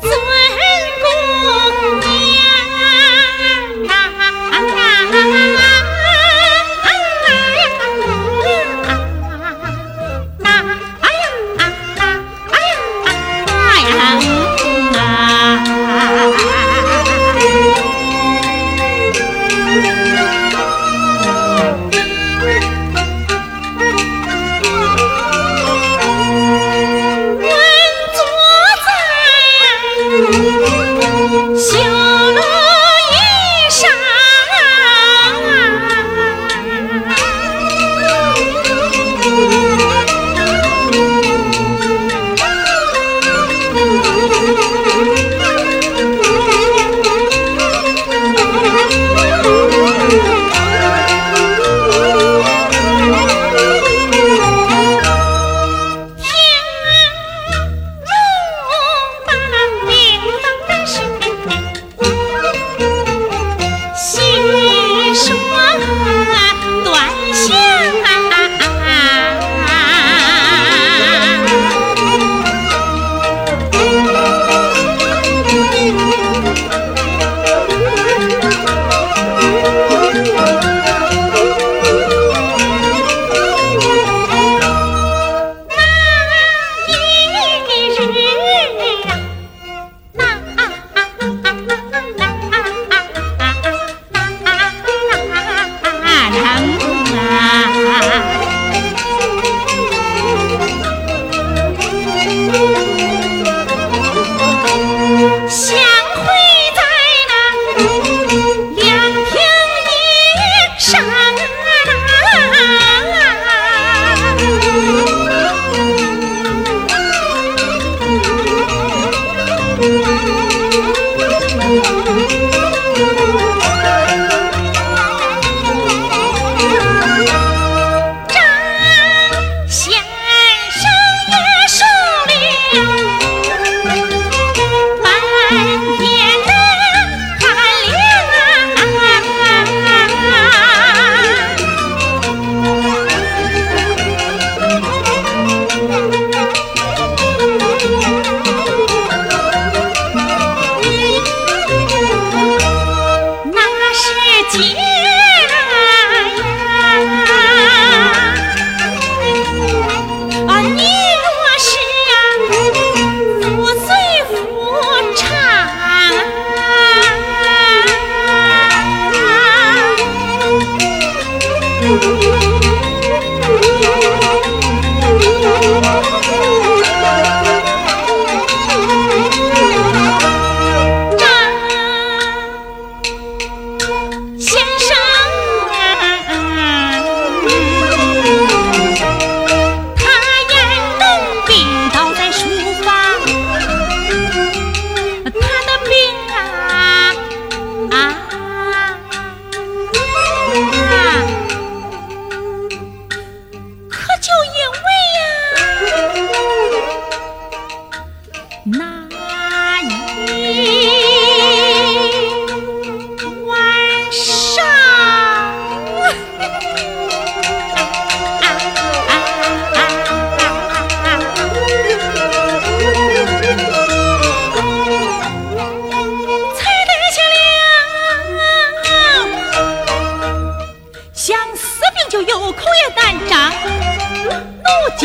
孙姑娘，呀，呀。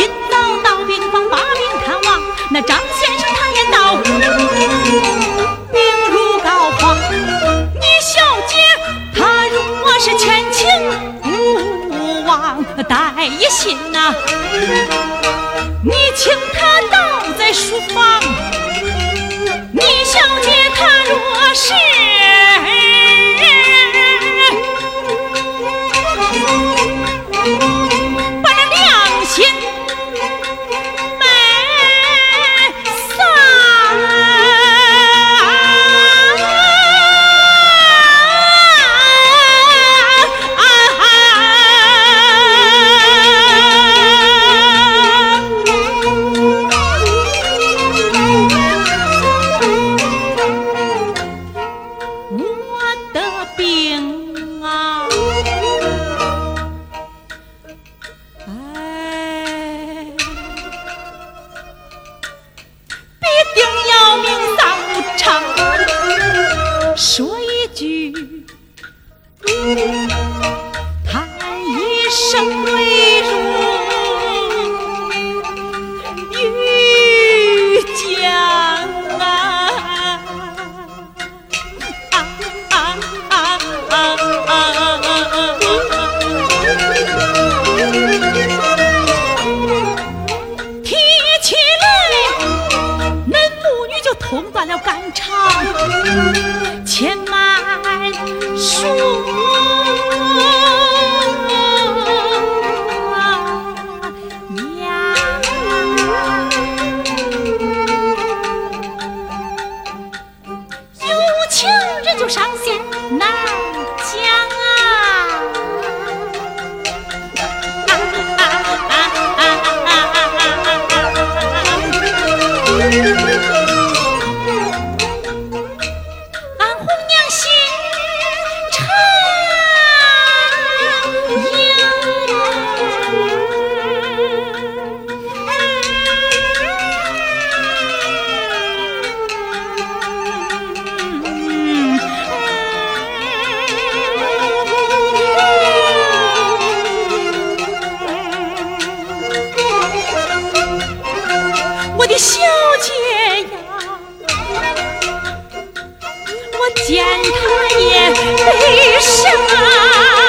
今早到病房把病看望那张先生他言道病入膏肓你小姐她若是前情勿忘带一信呐。你请她倒在书房你小姐她若是叹一声泪如玉浆啊！啊啊啊啊啊！提起来，恁母女就痛断了肝肠，千满书。就上线难讲啊！姐呀，我见她也悲伤。